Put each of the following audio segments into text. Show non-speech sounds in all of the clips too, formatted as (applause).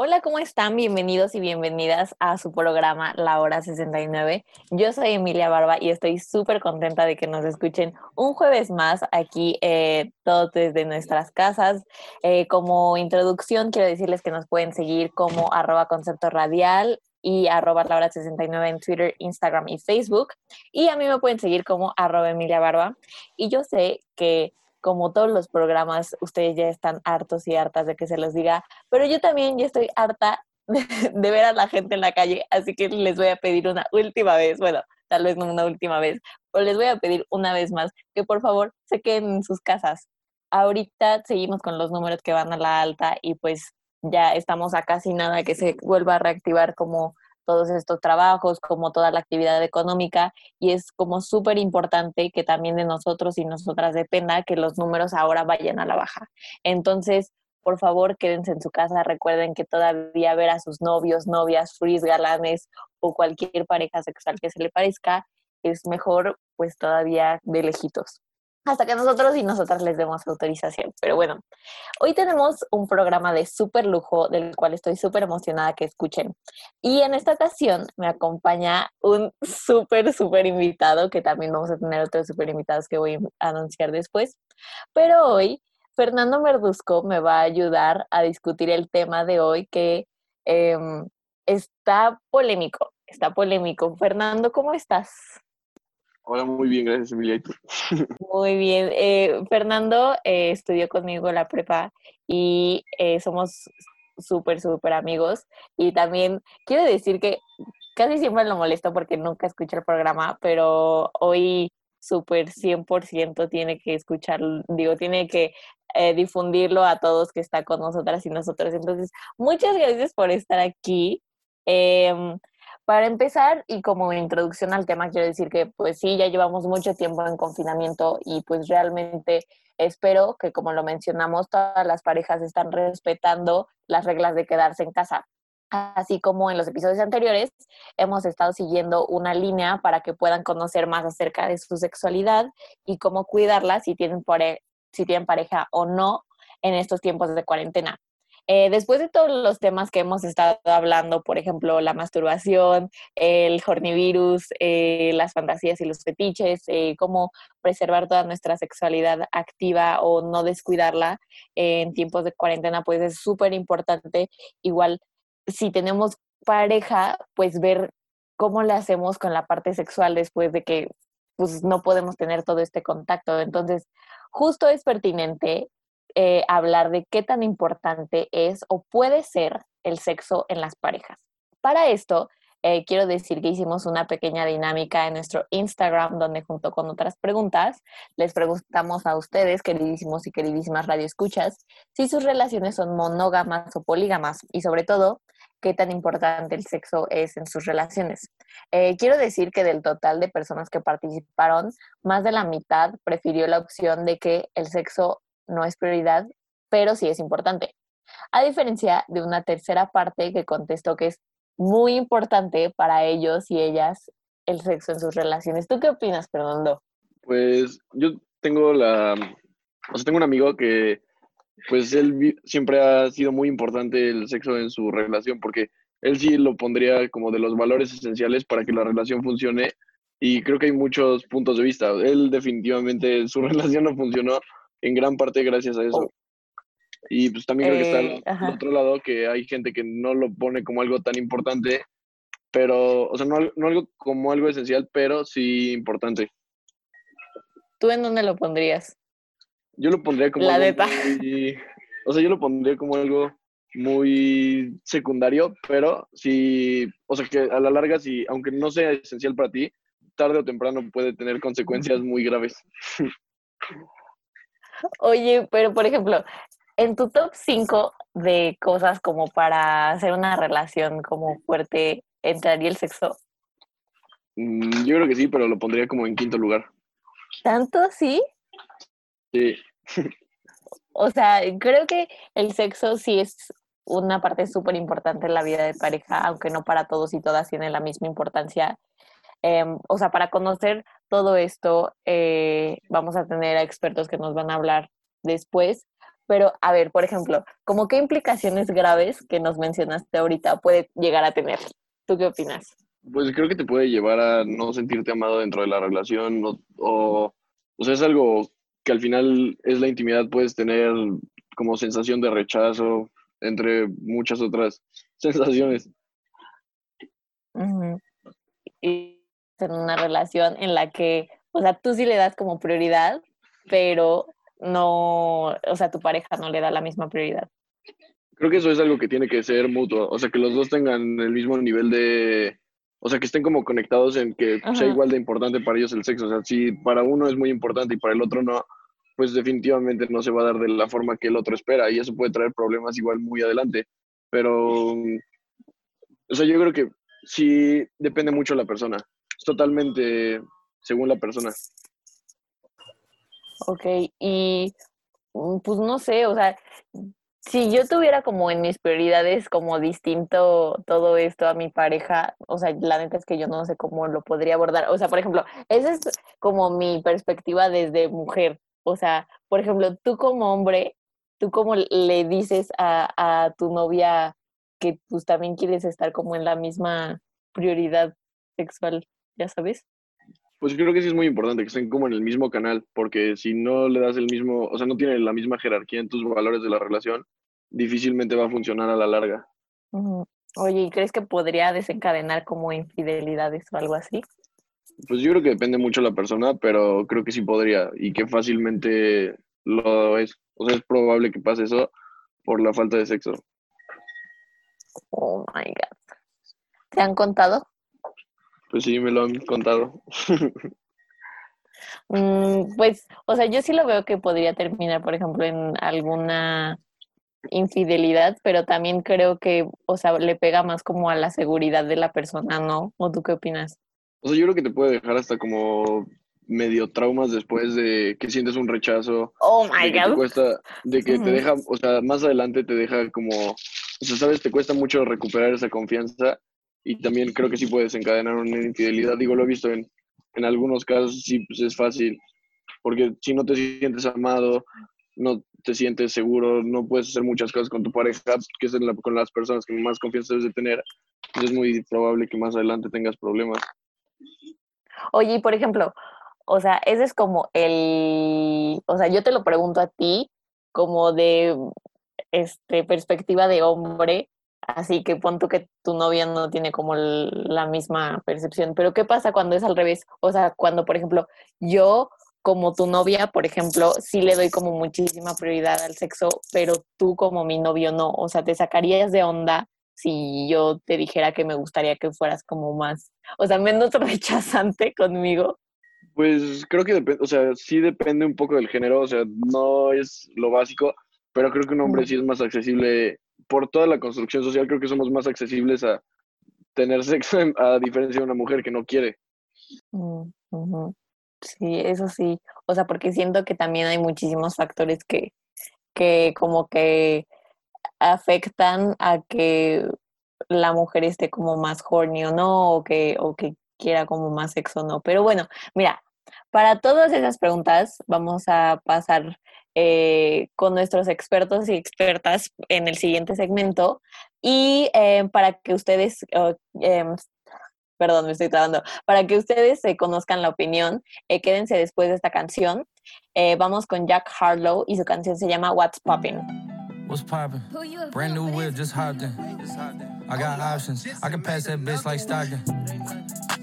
Hola, ¿cómo están? Bienvenidos y bienvenidas a su programa La Hora 69. Yo soy Emilia Barba y estoy súper contenta de que nos escuchen un jueves más aquí, eh, todos desde nuestras casas. Eh, como introducción, quiero decirles que nos pueden seguir como arroba concepto radial y arroba la hora 69 en Twitter, Instagram y Facebook. Y a mí me pueden seguir como arroba Emilia Barba. Y yo sé que como todos los programas, ustedes ya están hartos y hartas de que se los diga, pero yo también ya estoy harta (laughs) de, ver a la gente en la calle, así que les voy a pedir una última vez, bueno, tal vez no una última vez, pero les voy a pedir una vez más que por favor se queden en sus casas. Ahorita seguimos con los números que van a la alta y pues ya estamos a casi nada que se vuelva a reactivar como todos estos trabajos, como toda la actividad económica, y es como súper importante que también de nosotros y nosotras dependa que los números ahora vayan a la baja. Entonces, por favor, quédense en su casa, recuerden que todavía ver a sus novios, novias, fris, galanes o cualquier pareja sexual que se le parezca es mejor pues todavía de lejitos hasta que nosotros y nosotras les demos autorización. Pero bueno, hoy tenemos un programa de súper lujo del cual estoy súper emocionada que escuchen. Y en esta ocasión me acompaña un súper, súper invitado, que también vamos a tener otros súper invitados que voy a anunciar después. Pero hoy Fernando Merduzco me va a ayudar a discutir el tema de hoy que em, está polémico, está polémico. Fernando, ¿cómo estás? Hola, muy bien, gracias Emilia. Muy bien. Eh, Fernando eh, estudió conmigo la prepa y eh, somos súper, súper amigos. Y también quiero decir que casi siempre lo molesto porque nunca escucha el programa, pero hoy súper 100% tiene que escuchar, digo, tiene que difundirlo a todos que está con nosotras y nosotros. Entonces, muchas gracias por estar aquí. Em, para empezar, y como introducción al tema, quiero decir que pues sí, ya llevamos mucho tiempo en confinamiento y pues realmente espero que como lo mencionamos, todas las parejas están respetando las reglas de quedarse en casa. Así como en los episodios anteriores, hemos estado siguiendo una línea para que puedan conocer más acerca de su sexualidad y cómo cuidarla si tienen, si tienen pareja o no en estos tiempos de cuarentena. Eh, después de todos los temas que hemos estado hablando, por ejemplo, la masturbación, el hornivirus, eh, las fantasías y los fetiches, eh, cómo preservar toda nuestra sexualidad activa o no descuidarla en tiempos de cuarentena, pues es súper importante. Igual, si tenemos pareja, pues ver cómo le hacemos con la parte sexual después de que pues no podemos tener todo este contacto. Entonces, justo es pertinente eh, hablar de qué tan importante es o puede ser el sexo en las parejas. Para esto, eh, quiero decir que hicimos una pequeña dinámica en nuestro Instagram, donde junto con otras preguntas, les preguntamos a ustedes, queridísimos y queridísimas radioescuchas, si sus relaciones son monógamas o polígamas y sobre todo, qué tan importante el sexo es en sus relaciones. Eh, quiero decir que del total de personas que participaron, más de la mitad prefirió la opción de que el sexo no es prioridad, pero sí es importante. A diferencia de una tercera parte que contestó que es muy importante para ellos y ellas el sexo en sus relaciones. ¿Tú qué opinas, Fernando? Pues yo tengo la, o sea, tengo un amigo que, pues él siempre ha sido muy importante el sexo en su relación porque él sí lo pondría como de los valores esenciales para que la relación funcione y creo que hay muchos puntos de vista. Él definitivamente su (laughs) relación no funcionó en gran parte gracias a eso. Oh. Y pues también creo que está al, eh, otro lado que hay gente que no lo pone como algo tan importante, pero, o sea, no, algo como algo esencial, pero sí importante. ¿Tú en dónde lo pondrías? Yo lo pondría como La algo muy, o sea, yo lo pondría como algo muy secundario, pero sí, o sea, que a la larga, sí, aunque no sea esencial para ti, tarde o temprano puede tener consecuencias muy graves. (laughs) Oye, pero por ejemplo, en tu top 5 de cosas como para hacer una relación como fuerte, ¿entraría el sexo? Mm, yo creo que sí, pero lo pondría como en quinto lugar. ¿Tanto sí? Sí. O sea, creo que el sexo sí es una parte súper importante en la vida de pareja, aunque no para todos y todas tiene la misma importancia. Em, o sea, para conocer todo esto, eh, vamos a tener a expertos que nos van a hablar después. Pero, a ver, por ejemplo, ¿cómo qué implicaciones graves que nos mencionaste ahorita puede llegar a tener? ¿Tú qué opinas? Pues creo que te puede llevar a no sentirte amado dentro de la relación o, o, o sea, es algo que al final es la intimidad, puedes tener como sensación de rechazo, entre muchas otras (laughs) sensaciones. Y en una relación en la que, o sea, tú sí le das como prioridad, pero no, o sea, tu pareja no le da la misma prioridad. Creo que eso es algo que tiene que ser mutuo, o sea, que los dos tengan el mismo nivel de, o sea, que estén como conectados en que sea igual de importante para ellos el sexo, o sea, si para uno es muy importante y para el otro no, pues definitivamente no se va a dar de la forma que el otro espera y eso puede traer problemas igual muy adelante. Pero, o sea, yo creo que sí depende mucho de la persona. Es totalmente según la persona. Ok, y mm, pues no sé, o sea, si yo tuviera como en mis prioridades como distinto todo esto a mi pareja, o sea, la neta es que yo no sé cómo lo podría abordar. O sea, por ejemplo, esa es como mi perspectiva desde mujer. O sea, por ejemplo, tú como hombre, tú como le dices a, tu novia que pues también quieres estar como en la misma prioridad sexual, ya sabes. Pues creo que sí es muy importante que estén como en el mismo canal, porque si no le das el mismo, o sea, no tiene la misma jerarquía en tus valores de la relación, difícilmente va a funcionar a la larga. Oye, ¿y crees que podría desencadenar como infidelidades o algo así? Pues yo creo que depende mucho de la persona, pero creo que sí podría y que fácilmente lo es. O sea, es probable que pase eso por la falta de sexo. Oh my God. ¿Te han contado? Pues sí, me lo han contado. (laughs) Mm, pues, o sea, yo sí lo veo que podría terminar, por ejemplo, en alguna infidelidad, pero también creo que, o sea, le pega más como a la seguridad de la persona, ¿no? ¿O tú qué opinas? O sea, yo creo que te puede dejar hasta como medio traumas después de que sientes un rechazo. Oh my de God. Que cuesta, de que te deja, o sea, más adelante te deja como, o sea, sabes, te cuesta mucho recuperar esa confianza y también creo que sí puedes encadenar una infidelidad. Digo, lo he visto en, en algunos casos, sí, pues es fácil, porque si no te sientes amado, no te sientes seguro, no puedes hacer muchas cosas con tu pareja, que es con las personas que más confianza debes de tener, pues es muy probable que más adelante tengas problemas. Oye, por ejemplo, o sea, ese es como el, o sea, yo te lo pregunto a ti como de este perspectiva de hombre, así que pon tú que tu novia no tiene como la misma percepción, pero ¿qué pasa cuando es al revés? O sea, cuando por ejemplo, yo como tu novia, por ejemplo, sí le doy como muchísima prioridad al sexo, pero tú como mi novio no, o sea, te sacarías de onda si yo te dijera que me gustaría que fueras como más, o sea, menos (laughs) rechazante conmigo? Pues creo que depende, o sea, sí depende un poco del género, o sea, no es lo básico, pero creo que un hombre sí es más accesible, por toda la construcción social, creo que somos más accesibles a tener (laughs) sexo a diferencia de una mujer que no quiere. Mm, sí, eso sí, o sea, porque siento que también hay muchísimos factores que, que como que afectan a que la mujer esté como más horny o no, o que, o que quiera como más sexo o no. Pero bueno, mira, para todas esas preguntas vamos a pasar eh, con nuestros expertos y expertas en el siguiente segmento y eh, para que ustedes, em, perdón, me estoy trabando, para que ustedes se conozcan la opinión, eh, quédense después de esta canción. vamos con Jack Harlow y su canción se llama What's Poppin'. What's poppin'? Brand new whip, just hopped in. I got options. I can pass that bitch like Stockton.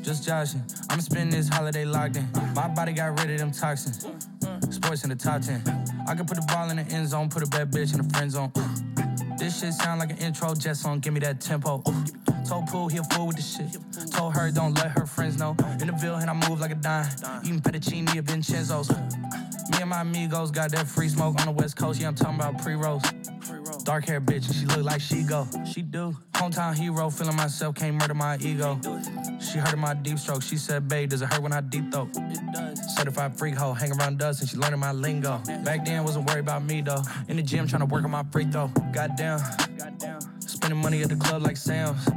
Just joshing. I'ma spend this holiday locked in. My body got rid of them toxins. Sports in the top 10. I can put the ball in the end zone, put a bad bitch in the friend zone. This shit sound like an intro jet song, give me that tempo. Told Pooh he a fool with the shit. Told her don't let her friends know. In the Ville and I move like a dime. Eating fettuccine at Vincenzo's. Me and my amigos got that free smoke on the west coast. Yeah, I'm talking about pre-rolls. Dark hair bitch, and she look like she go. She do. Hometown hero, feeling myself, can't murder my ego. She heard of my deep stroke. She said, babe, does it hurt when I deep throat? It does. Certified freak hoe, hang around us and she learning my lingo. Back then, wasn't worried about me though. In the gym, trying to work on my free throw. Goddamn. Spending money at the club like Sam's.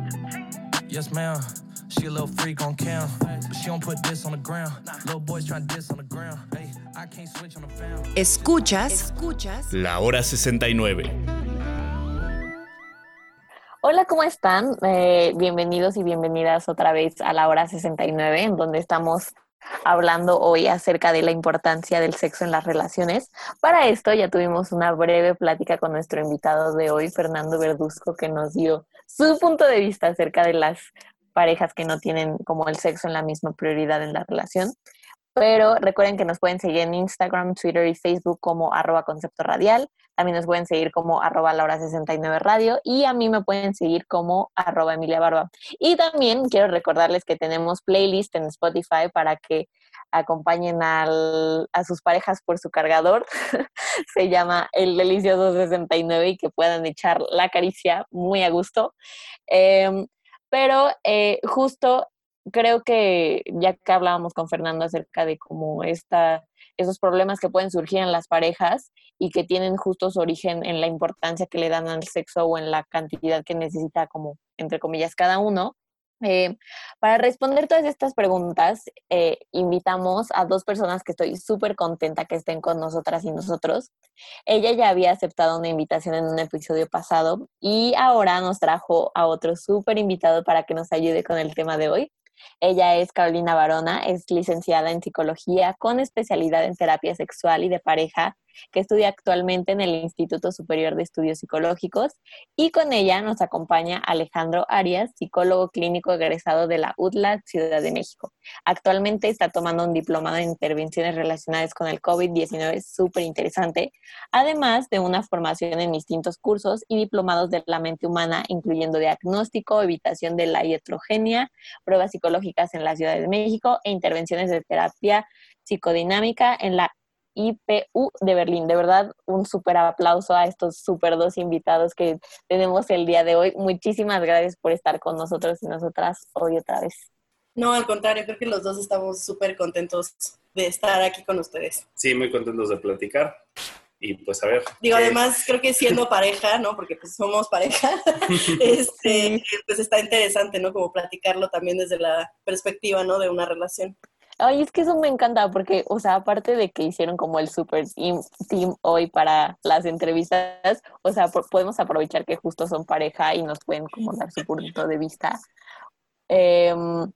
Yes, ma'am. She a little freak on cam, but she don't put this on the ground. Little boys trying to diss on the ground. Hey, I can't switch on the fam. Escuchas, escuchas La Hora 69. Hola, ¿cómo están? Eh, bienvenidos y bienvenidas otra vez a la hora 69, en donde estamos hablando hoy acerca de la importancia del sexo en las relaciones. Para esto ya tuvimos una breve plática con nuestro invitado de hoy, Fernando Verduzco, que nos dio su punto de vista acerca de las parejas que no tienen como el sexo en la misma prioridad en la relación. Pero recuerden que nos pueden seguir en Instagram, Twitter y Facebook como arroba concepto radial. También nos pueden seguir como arroba laura 69 radio y a mí me pueden seguir como arroba Emilia Barba. Y también quiero recordarles que tenemos playlist en Spotify para que acompañen a sus parejas por su cargador. (laughs) Se llama El Delicioso 69 y que puedan echar la caricia muy a gusto. Eh, pero eh, justo creo que ya que hablábamos con Fernando acerca de cómo esta, esos problemas que pueden surgir en las parejas y que tienen justo su origen en la importancia que le dan al sexo o en la cantidad que necesita como, entre comillas, cada uno, eh, para responder todas estas preguntas, eh, invitamos a dos personas que estoy súper contenta que estén con nosotras y nosotros. Ella ya había aceptado una invitación en un episodio pasado y ahora nos trajo a otro súper invitado para que nos ayude con el tema de hoy. Ella es Carolina Barona, es licenciada en psicología con especialidad en terapia sexual y de pareja que estudia actualmente en el Instituto Superior de Estudios Psicológicos, y con ella nos acompaña Alejandro Arias, psicólogo clínico egresado de la UDLA Ciudad de México. Actualmente está tomando un diplomado en intervenciones relacionadas con el COVID-19 súper interesante, además de una formación en distintos cursos y diplomados de la mente humana, incluyendo diagnóstico, evitación de la heterogenia, pruebas psicológicas en la Ciudad de México e intervenciones de terapia psicodinámica en la IPU de Berlín. De verdad, un súper aplauso a estos súper dos invitados que tenemos el día de hoy. Muchísimas gracias por estar con nosotros y nosotras hoy otra vez. No, al contrario, creo que los dos estamos súper contentos de estar aquí con ustedes. Sí, muy contentos de platicar. Y pues a ver. Digo, además, creo que siendo pareja, ¿no? Porque pues somos pareja, (laughs) este, pues está interesante, ¿no? Como platicarlo también desde la perspectiva, ¿no? De una relación. Ay, es que eso me encanta porque, o sea, aparte de que hicieron como el super team hoy para las entrevistas, o sea, podemos aprovechar que justo son pareja y nos pueden como dar su punto de vista. Em,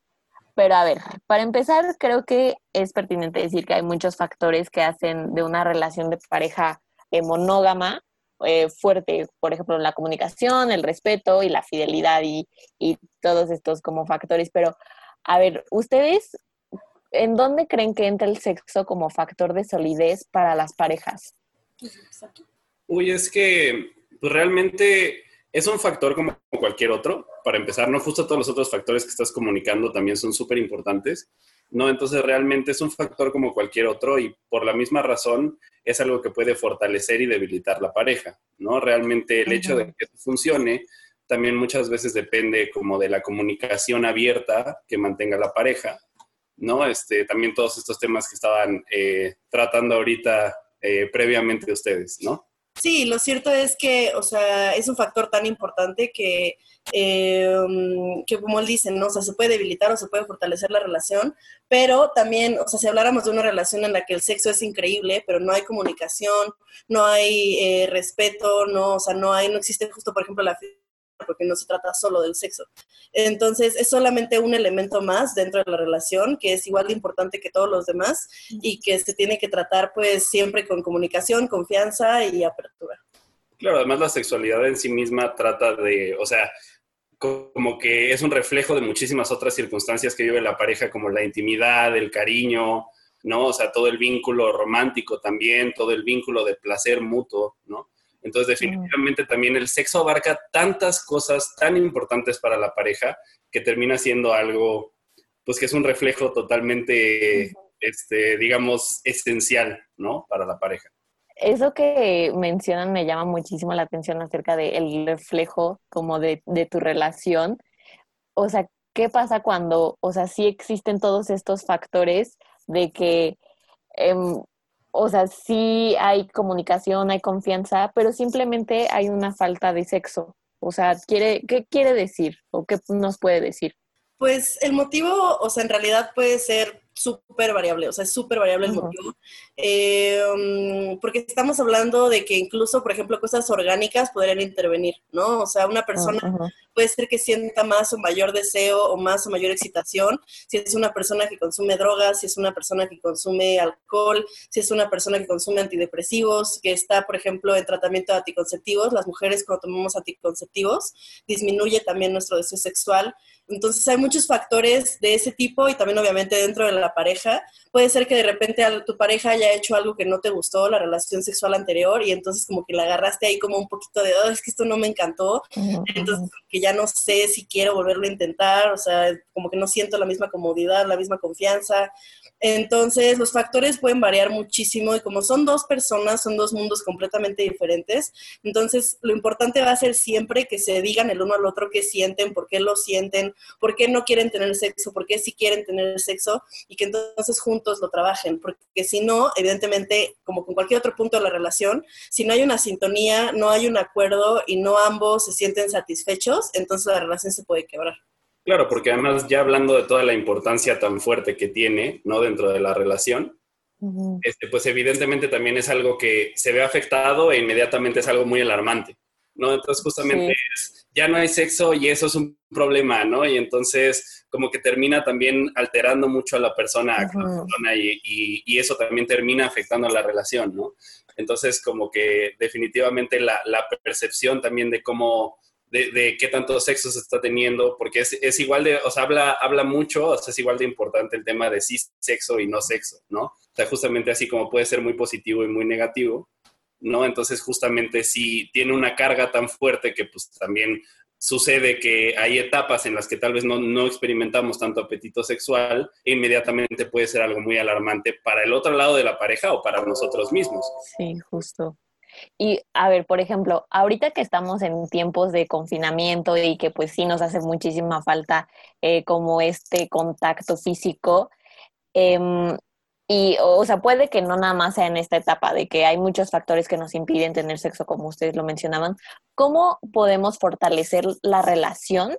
pero a ver, para empezar, creo que es pertinente decir que hay muchos factores que hacen de una relación de pareja eh, monógama eh, fuerte, por ejemplo, la comunicación, el respeto y la fidelidad y, y todos estos como factores. Pero, a ver, ustedes ¿en dónde creen que entra el sexo como factor de solidez para las parejas? Uy, es que pues, realmente es un factor como cualquier otro. Para empezar, no justo todos los otros factores que estás comunicando también son súper importantes. No, entonces realmente es un factor como cualquier otro y por la misma razón es algo que puede fortalecer y debilitar la pareja, ¿no? Realmente el hecho de que funcione también muchas veces depende como de la comunicación abierta que mantenga la pareja ¿no? Este, también todos estos temas que estaban eh, tratando ahorita eh, previamente ustedes, ¿no? Sí, lo cierto es que, o sea, es un factor tan importante que, em, que como él dice, ¿no? O sea, se puede debilitar o se puede fortalecer la relación, pero también, o sea, si habláramos de una relación en la que el sexo es increíble, pero no hay comunicación, no hay eh, respeto, no, o sea, no hay, no existe justo, por ejemplo, la porque no se trata solo del sexo. Entonces, es solamente un elemento más dentro de la relación que es igual de importante que todos los demás y que se tiene que tratar pues siempre con comunicación, confianza y apertura. Claro, además la sexualidad en sí misma trata de, o sea, como que es un reflejo de muchísimas otras circunstancias que vive la pareja, como la intimidad, el cariño, ¿no? O sea, todo el vínculo romántico también, todo el vínculo de placer mutuo, ¿no? Entonces, definitivamente también el sexo abarca tantas cosas tan importantes para la pareja que termina siendo algo, pues que es un reflejo totalmente, este, digamos, esencial, ¿no? Para la pareja. Eso que mencionan me llama muchísimo la atención acerca del reflejo como de, de tu relación. O sea, ¿qué pasa cuando, o sea, sí existen todos estos factores de que em, o sea, sí hay comunicación, hay confianza, pero simplemente hay una falta de sexo. O sea, quiere, ¿qué quiere decir o qué nos puede decir? Pues el motivo, o sea, en realidad puede ser súper variable, o sea, es súper variable el motivo, eh, porque estamos hablando de que incluso, por ejemplo, cosas orgánicas podrían intervenir, ¿no? O sea, una persona puede ser que sienta más o mayor deseo o más o mayor excitación, si es una persona que consume drogas, si es una persona que consume alcohol, si es una persona que consume antidepresivos, que está, por ejemplo, en tratamiento de anticonceptivos, las mujeres cuando tomamos anticonceptivos disminuye también nuestro deseo sexual, entonces hay muchos factores de ese tipo y también obviamente dentro de la pareja. Puede ser que de repente tu pareja haya hecho algo que no te gustó, la relación sexual anterior, y entonces como que la agarraste ahí como un poquito de, oh, es que esto no me encantó, entonces que ya no sé si quiero volverlo a intentar, o sea, como que no siento la misma comodidad, la misma confianza. Entonces, los factores pueden variar muchísimo y como son dos personas, son dos mundos completamente diferentes. Entonces, lo importante va a ser siempre que se digan el uno al otro qué sienten, por qué lo sienten, por qué no quieren tener sexo, por qué sí quieren tener sexo y que entonces juntos lo trabajen. Porque si no, evidentemente, como con cualquier otro punto de la relación, si no hay una sintonía, no hay un acuerdo y no ambos se sienten satisfechos, entonces la relación se puede quebrar. Claro, porque además ya hablando de toda la importancia tan fuerte que tiene, ¿no? Dentro de la relación, este, pues evidentemente también es algo que se ve afectado e inmediatamente es algo muy alarmante, ¿no? Entonces justamente ya no hay sexo y eso es un problema, ¿no? Y entonces como que termina también alterando mucho a la persona, y, y, eso también termina afectando a la relación, ¿no? Entonces como que definitivamente la, la percepción también de cómo de, qué tanto sexo se está teniendo, porque es, igual de, o sea, habla, habla mucho, o sea, es igual de importante el tema de sí sexo y no sexo, ¿no? O sea, justamente así como puede ser muy positivo y muy negativo, ¿no? Entonces, justamente si tiene una carga tan fuerte que pues también sucede que hay etapas en las que tal vez no, no, experimentamos tanto apetito sexual e inmediatamente puede ser algo muy alarmante para el otro lado de la pareja o para nosotros mismos. Sí, justo. Y a ver, por ejemplo, ahorita que estamos en tiempos de confinamiento y que pues sí nos hace muchísima falta eh, como este contacto físico, em, y o sea, puede que no nada más sea en esta etapa de que hay muchos factores que nos impiden tener sexo, como ustedes lo mencionaban, ¿cómo podemos fortalecer la relación?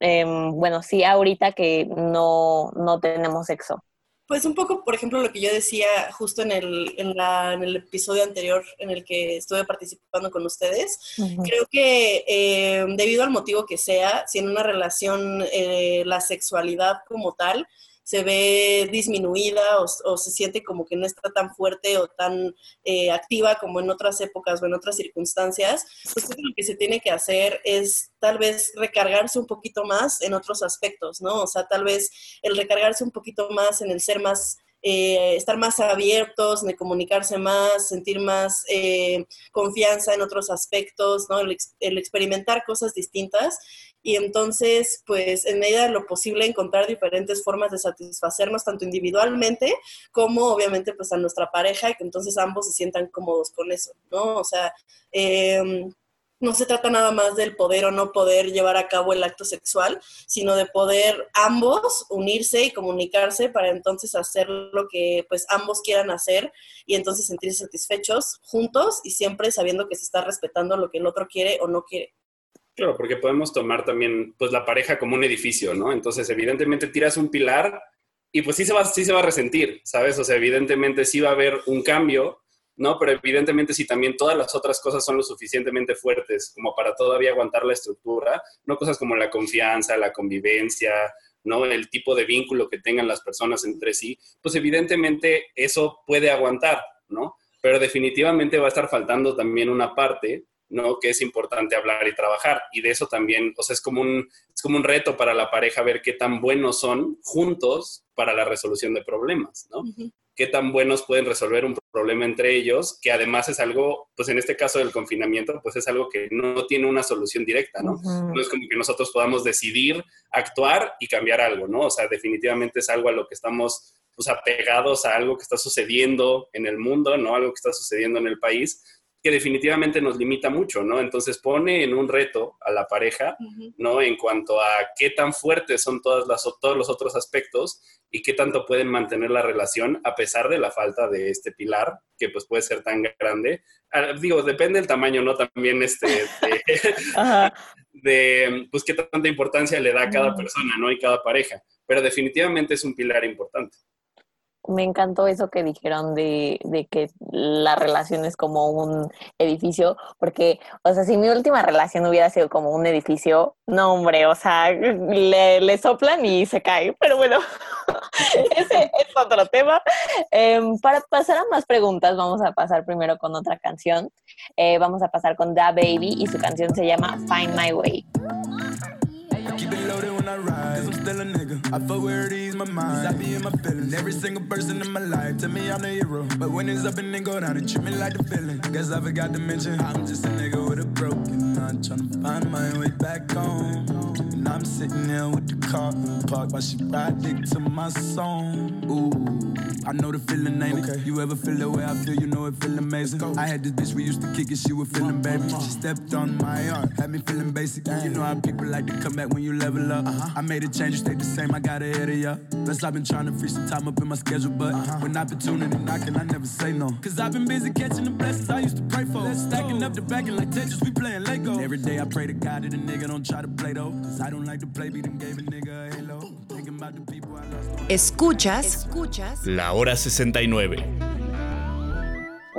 Em, bueno, sí, ahorita que no, no tenemos sexo. Pues un poco, por ejemplo, lo que yo decía justo en el, en la, en el episodio anterior en el que estuve participando con ustedes, creo que eh, debido al motivo que sea, si en una relación eh, la sexualidad como tal se ve disminuida o, se siente como que no está tan fuerte o tan eh, activa como en otras épocas o en otras circunstancias, pues lo que se tiene que hacer es tal vez recargarse un poquito más en otros aspectos, ¿no? O sea, tal vez el recargarse un poquito más en el ser más eh, estar más abiertos, de comunicarse más, sentir más eh, confianza en otros aspectos, ¿no? El, el, experimentar cosas distintas y entonces, pues en medida de lo posible encontrar diferentes formas de satisfacernos tanto individualmente como obviamente pues a nuestra pareja y que entonces ambos se sientan cómodos con eso, ¿no? O sea, eh, no se trata nada más del poder o no poder llevar a cabo el acto sexual, sino de poder ambos unirse y comunicarse para entonces hacer lo que pues ambos quieran hacer y entonces sentirse satisfechos juntos y siempre sabiendo que se está respetando lo que el otro quiere o no quiere. Claro, porque podemos tomar también pues la pareja como un edificio, ¿no? Entonces, evidentemente tiras un pilar y pues sí se va, sí se va a resentir, ¿sabes? O sea, evidentemente sí va a haber un cambio, ¿no? Pero evidentemente si también todas las otras cosas son lo suficientemente fuertes como para todavía aguantar la estructura, no cosas como la confianza, la convivencia, ¿no? El tipo de vínculo que tengan las personas entre sí, pues evidentemente eso puede aguantar, ¿no? Pero definitivamente va a estar faltando también una parte, ¿no? Que es importante hablar y trabajar. Y de eso también, o sea, es como un, es como un reto para la pareja ver qué tan buenos son juntos para la resolución de problemas, ¿no? qué tan buenos pueden resolver un problema entre ellos, que además es algo, pues en este caso del confinamiento, pues es algo que no tiene una solución directa, ¿no? No es como que nosotros podamos decidir actuar y cambiar algo, ¿no? O sea, definitivamente es algo a lo que estamos pues apegados a algo que está sucediendo en el mundo, ¿no? Algo que está sucediendo en el país. Que definitivamente nos limita mucho, ¿no? Entonces pone en un reto a la pareja, ¿no? En cuanto a qué tan fuertes son todas las, todos los otros aspectos y qué tanto pueden mantener la relación a pesar de la falta de este pilar, que pues puede ser tan grande. Ah, digo, depende del tamaño, ¿no? También este, de, (laughs) (laughs) pues qué tanta importancia le da a cada persona, ¿no? Y cada pareja. Pero definitivamente es un pilar importante me encantó eso que dijeron de, de, que la relación es como un edificio, porque, o sea, si mi última relación hubiera sido como un edificio, no, hombre, o sea, le, le soplan y se cae, pero bueno, (laughs) ese es otro tema. Em, para pasar a más preguntas, vamos a pasar primero con otra canción. Eh, vamos a pasar con Da Baby y su canción se llama Find My Way. Still a nigga. I fuck where it ease my mind. I be in my feelings. Every single person in my life tell me I'm the hero. But when it's up and then go down, they treat me like the villain. Guess I forgot to mention I'm just a nigga with a broken heart. Trying to find my way back home. And I'm sitting here with the car parked while she ride dick to my song. Ooh, I know the feeling, ain't okay. it? You ever feel the way I feel? You know it feel amazing. I had this bitch we used to kick it, she was feeling baby. She stepped on my arm, had me feeling basic. You know how people like to come back when you level up. Uh-huh. I made a change you stayed the same, I got ahead of ya. Plus, I've been trying to free some time up in my schedule, but uh-huh. when opportunity knocking, I never say no. Cause I've been busy catching the blessings I used to pray for. Let's stacking up the backing like Tetris, we playing Lego. Every day I pray to God that a nigga don't try to play though. Cause I don't lost. Escuchas, escuchas. La hora 69.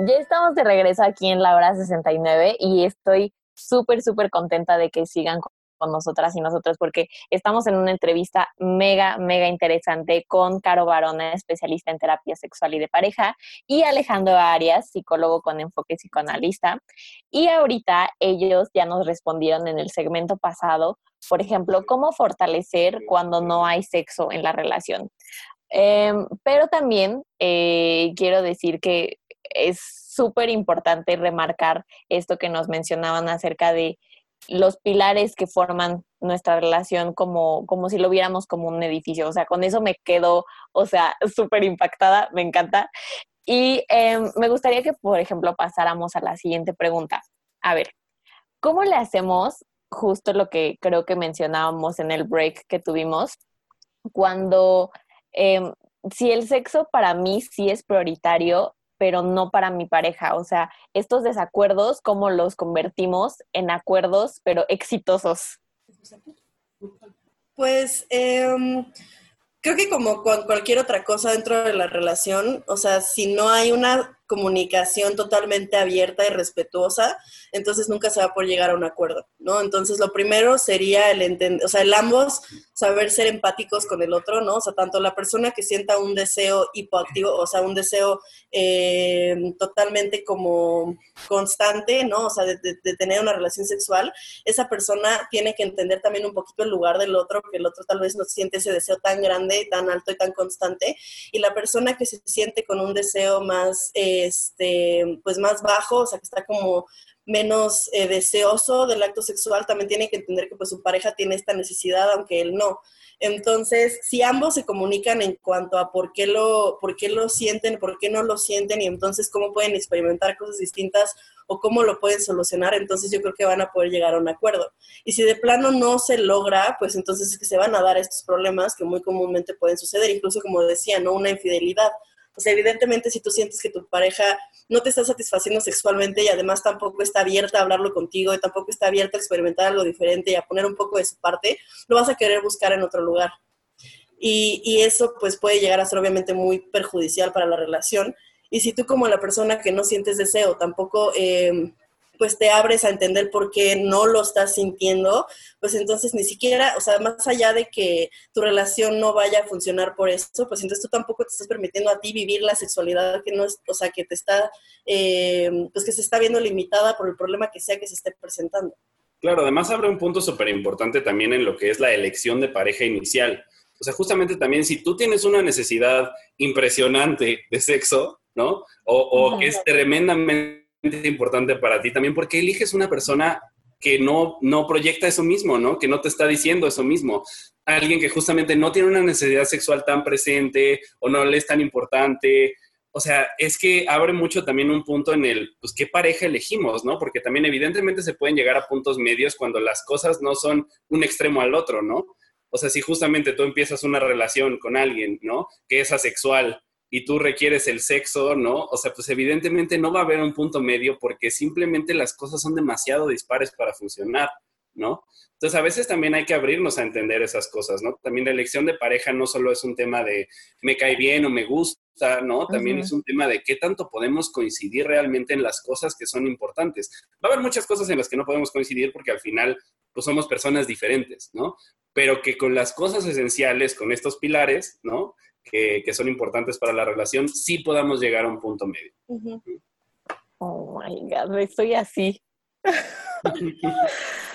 Ya estamos de regreso aquí en la hora 69 y estoy súper, súper contenta de que sigan con nosotras y nosotros porque estamos en una entrevista mega, mega interesante con Caro Barona, especialista en terapia sexual y de pareja, y Alejandro Arias, psicólogo con enfoque psicoanalista. Y ahorita ellos ya nos respondieron en el segmento pasado, por ejemplo, cómo fortalecer cuando no hay sexo en la relación. Em, pero también eh, quiero decir que es súper importante remarcar esto que nos mencionaban acerca de los pilares que forman nuestra relación como, como si lo viéramos como un edificio. O sea, con eso me quedo, o sea, (laughs) súper impactada, me encanta. Y em, me gustaría que, por ejemplo, pasáramos a la siguiente pregunta. A ver, ¿cómo le hacemos justo lo que creo que mencionábamos en el break que tuvimos cuando em, si el sexo para mí sí es prioritario, pero no para mi pareja. O sea, estos desacuerdos, ¿cómo los convertimos en acuerdos, pero exitosos? Pues eh, creo que como con cualquier otra cosa dentro de la relación, o sea, si no hay una comunicación totalmente abierta y respetuosa, entonces nunca se va a poder llegar a un acuerdo, ¿no? Entonces lo primero sería el entender, o sea, el ambos saber ser empáticos con el otro, ¿no? O sea, tanto la persona que sienta un deseo hipoactivo, o sea, un deseo eh, totalmente como constante, ¿no? O sea, de, tener una relación sexual, esa persona tiene que entender también un poquito el lugar del otro, que el otro tal vez no siente ese deseo tan grande, tan alto y tan constante, y la persona que se siente con un deseo más... Eh, este, pues más bajo, o sea, que está como menos eh, deseoso del acto sexual, también tiene que entender que pues su pareja tiene esta necesidad, aunque él no. Entonces, si ambos se comunican en cuanto a por qué lo, por qué lo sienten, por qué no lo sienten y entonces cómo pueden experimentar cosas distintas o cómo lo pueden solucionar, entonces yo creo que van a poder llegar a un acuerdo. Y si de plano no se logra, pues entonces es que se van a dar estos problemas que muy comúnmente pueden suceder, incluso como decía, ¿no? Una infidelidad. Sea, evidentemente si tú sientes que tu pareja no te está satisfaciendo sexualmente y además tampoco está abierta a hablarlo contigo y tampoco está abierta a experimentar algo diferente y a poner un poco de su parte, lo vas a querer buscar en otro lugar. Y, y eso pues puede llegar a ser obviamente muy perjudicial para la relación. Y si tú como la persona que no sientes deseo tampoco eh, pues te abres a entender por qué no lo estás sintiendo, pues entonces ni siquiera, o sea, más allá de que tu relación no vaya a funcionar por eso, pues entonces tú tampoco te estás permitiendo a ti vivir la sexualidad que no es, o sea, que te está, eh, pues que se está viendo limitada por el problema que sea que se esté presentando. Claro, además abre un punto súper importante también en lo que es la elección de pareja inicial. O sea, justamente también si tú tienes una necesidad impresionante de sexo, ¿no? O, o que es tremendamente importante para ti también porque eliges una persona que no, no proyecta eso mismo, ¿no? Que no te está diciendo eso mismo. Alguien que justamente no tiene una necesidad sexual tan presente o no le es tan importante o sea, es que abre mucho también un punto en el, pues, ¿qué pareja elegimos, no? Porque también evidentemente se pueden llegar a puntos medios cuando las cosas no son un extremo al otro, ¿no? O sea, si justamente tú empiezas una relación con alguien, ¿no? Que es asexual y tú requieres el sexo, ¿no? O sea, pues evidentemente no va a haber un punto medio porque simplemente las cosas son demasiado dispares para funcionar, ¿no? Entonces, a veces también hay que abrirnos a entender esas cosas, ¿no? También la elección de pareja no solo es un tema de me cae bien o me gusta, ¿no? También es un tema de qué tanto podemos coincidir realmente en las cosas que son importantes. Va a haber muchas cosas en las que no podemos coincidir porque al final, pues somos personas diferentes, ¿no? Pero que con las cosas esenciales, con estos pilares, ¿no? Que, que son importantes para la relación, sí podamos llegar a un punto medio. Oh my God, estoy así. (laughs)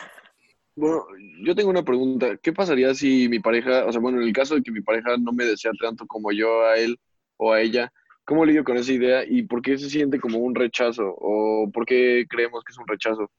Bueno, yo tengo una pregunta. ¿Qué pasaría si mi pareja, o sea, bueno, en el caso de que mi pareja no me desea tanto como yo a él o a ella, ¿cómo lidio con esa idea y por qué se siente como un rechazo o por qué creemos que es un rechazo?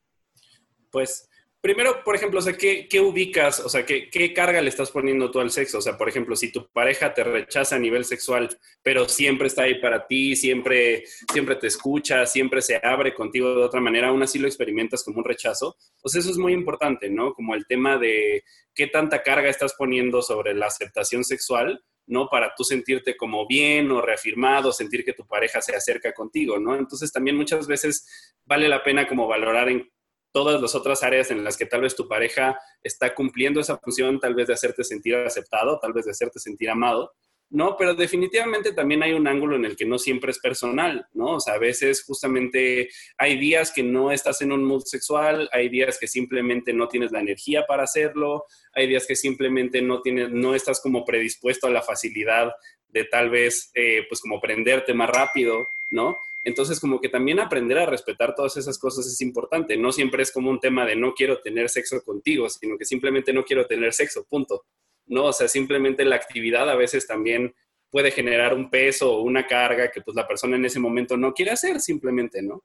Pues Primero, por ejemplo, o sea, ¿qué, ubicas? O sea, ¿qué, ¿qué, carga le estás poniendo tú al sexo? O sea, por ejemplo, si tu pareja te rechaza a nivel sexual, pero siempre está ahí para ti, siempre, siempre te escucha, siempre se abre contigo de otra manera, aún así lo experimentas como un rechazo, pues eso es muy importante, ¿no? Como el tema de qué tanta carga estás poniendo sobre la aceptación sexual, ¿no? Para tú sentirte como bien o reafirmado, sentir que tu pareja se acerca contigo, ¿no? Entonces también muchas veces vale la pena como valorar en todas las otras áreas en las que tal vez tu pareja está cumpliendo esa función, tal vez de hacerte sentir aceptado, tal vez de hacerte sentir amado, ¿no? Pero definitivamente también hay un ángulo en el que no siempre es personal, ¿no? O sea, a veces justamente hay días que no estás en un mood sexual, hay días que simplemente no tienes la energía para hacerlo, hay días que simplemente no tienes, no estás como predispuesto a la facilidad de tal vez, eh, pues como prenderte más rápido, ¿no? Entonces, como que también aprender a respetar todas esas cosas es importante. No siempre es como un tema de no quiero tener sexo contigo, sino que simplemente no quiero tener sexo, punto. ¿No? O sea, simplemente la actividad a veces también puede generar un peso o una carga que pues la persona en ese momento no quiere hacer simplemente, ¿no?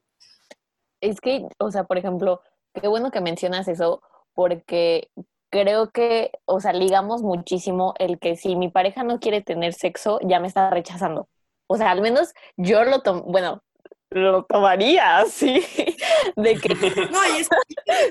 Es que, o sea, por ejemplo, qué bueno que mencionas eso, porque creo que, o sea, ligamos muchísimo el que si mi pareja no quiere tener sexo, ya me está rechazando. O sea, al menos yo lo tomo, bueno, lo tomaría (laughs) así, de que... No, y es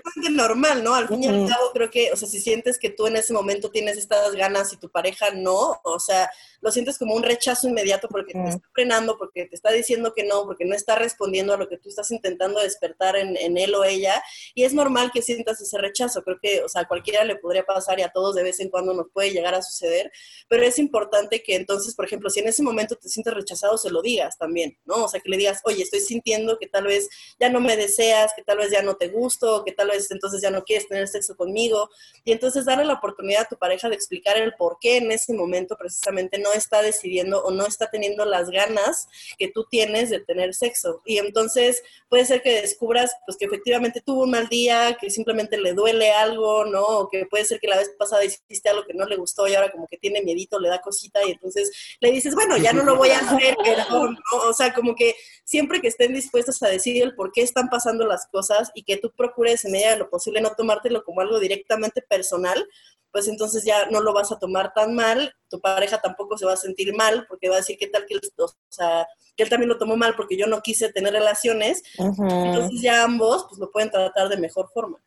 bastante normal, ¿no? Al fin y al cabo creo que, o sea, si sientes que tú en ese momento tienes estas ganas y tu pareja no, o sea, lo sientes como un rechazo inmediato porque te está frenando, porque te está diciendo que no, porque no está respondiendo a lo que tú estás intentando despertar en, él o ella, y es normal que sientas ese rechazo, creo que, o sea, a cualquiera le podría pasar y a todos de vez en cuando nos puede llegar a suceder, pero es importante que entonces, por ejemplo, si en ese momento te sientes rechazado, se lo digas también, ¿no? O sea, que le digas, oye, estoy sintiendo que tal vez ya no me deseas, que tal vez ya no te gusto, que tal vez entonces ya no quieres tener sexo conmigo, y entonces darle la oportunidad a tu pareja de explicar el por qué en ese momento precisamente no está decidiendo o no está teniendo las ganas que tú tienes de tener sexo. Y entonces puede ser que descubras pues que efectivamente tuvo un mal día, que simplemente le duele algo, ¿no? O que puede ser que la vez pasada hiciste algo que no le gustó y ahora como que tiene miedito, le da cosita y entonces le dices, bueno, ya no lo voy a hacer, perdón, ¿no? O sea, como que siempre que estén dispuestos a decir el por qué están pasando las cosas y que tú procures en medida de lo posible no tomártelo como algo directamente personal, pues entonces ya no lo vas a tomar tan mal, tu pareja tampoco se va a sentir mal porque va a decir qué tal que él, o sea, que él también lo tomó mal porque yo no quise tener relaciones, entonces ya ambos pues lo pueden tratar de mejor forma.